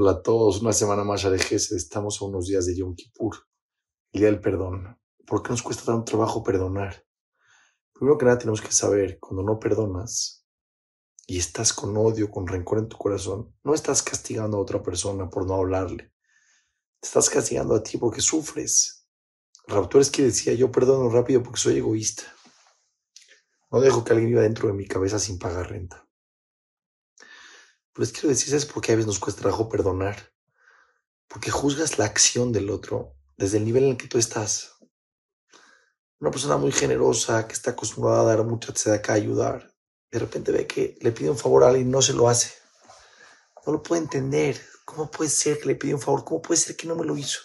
Hola a todos, una semana más Gesed. Estamos a unos días de Yom Kippur, el día del perdón. ¿Por qué nos cuesta tanto trabajo perdonar? Primero que nada tenemos que saber, cuando no perdonas y estás con odio, con rencor en tu corazón, no estás castigando a otra persona por no hablarle. Te estás castigando a ti porque sufres. Raptor es que decía, yo perdono rápido porque soy egoísta. No dejo que alguien viva dentro de mi cabeza sin pagar renta. Pero les quiero decir, ¿sabes por qué a veces nos cuesta trabajo perdonar? Porque juzgas la acción del otro desde el nivel en el que tú estás. Una persona muy generosa que está acostumbrada a dar mucha a ayudar, de repente ve que le pide un favor a alguien y no se lo hace. No lo puede entender. ¿Cómo puede ser que le pide un favor? ¿Cómo puede ser que no me lo hizo?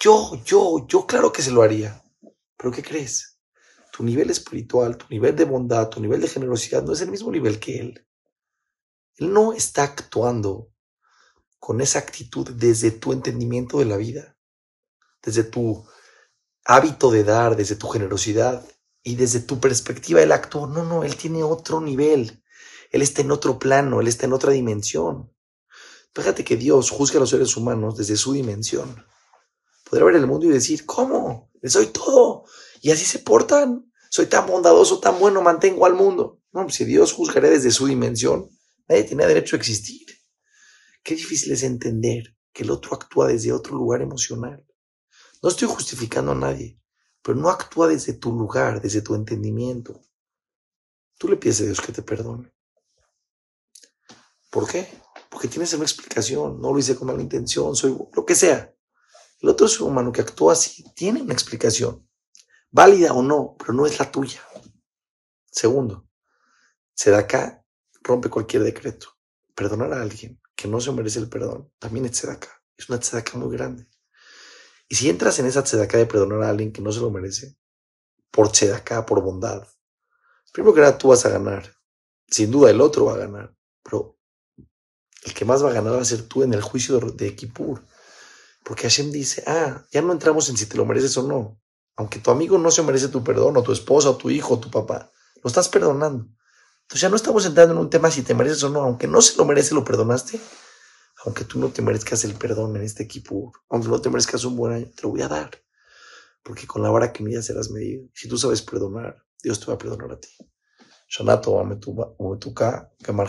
Yo, yo, yo claro que se lo haría. Pero ¿qué crees? Tu nivel espiritual, tu nivel de bondad, tu nivel de generosidad no es el mismo nivel que él. Él no está actuando con esa actitud desde tu entendimiento de la vida, desde tu hábito de dar, desde tu generosidad y desde tu perspectiva. Él actúa, no, no, él tiene otro nivel. Él está en otro plano, él está en otra dimensión. Fíjate que Dios juzga a los seres humanos desde su dimensión. Podría ver el mundo y decir, ¿cómo? Les soy todo. Y así se portan. Soy tan bondadoso, tan bueno, mantengo al mundo. No, si Dios juzgará desde su dimensión, Nadie tiene derecho a existir. Qué difícil es entender que el otro actúa desde otro lugar emocional. No estoy justificando a nadie, pero no actúa desde tu lugar, desde tu entendimiento. Tú le pides a Dios que te perdone. ¿Por qué? Porque tienes una explicación. No lo hice con mala intención, soy lo que sea. El otro ser humano que actúa así tiene una explicación, válida o no, pero no es la tuya. Segundo, se da acá rompe cualquier decreto. Perdonar a alguien que no se merece el perdón también es tzedakah. Es una tzedakah muy grande. Y si entras en esa tzedakah de perdonar a alguien que no se lo merece, por tzedakah, por bondad, primero que nada tú vas a ganar. Sin duda el otro va a ganar. Pero el que más va a ganar va a ser tú en el juicio de Kippur. Porque Hashem dice, ah, ya no entramos en si te lo mereces o no. Aunque tu amigo no se merece tu perdón, o tu esposa, o tu hijo, o tu papá, lo estás perdonando. Entonces ya no estamos entrando en un tema si te mereces o no, aunque no se lo merece, lo perdonaste. Aunque tú no te merezcas el perdón en este equipo, aunque no te merezcas un buen año, te lo voy a dar. Porque con la vara que midas serás medido. Si tú sabes perdonar, Dios te va a perdonar a ti. Shanato, Ametuka, Kamar.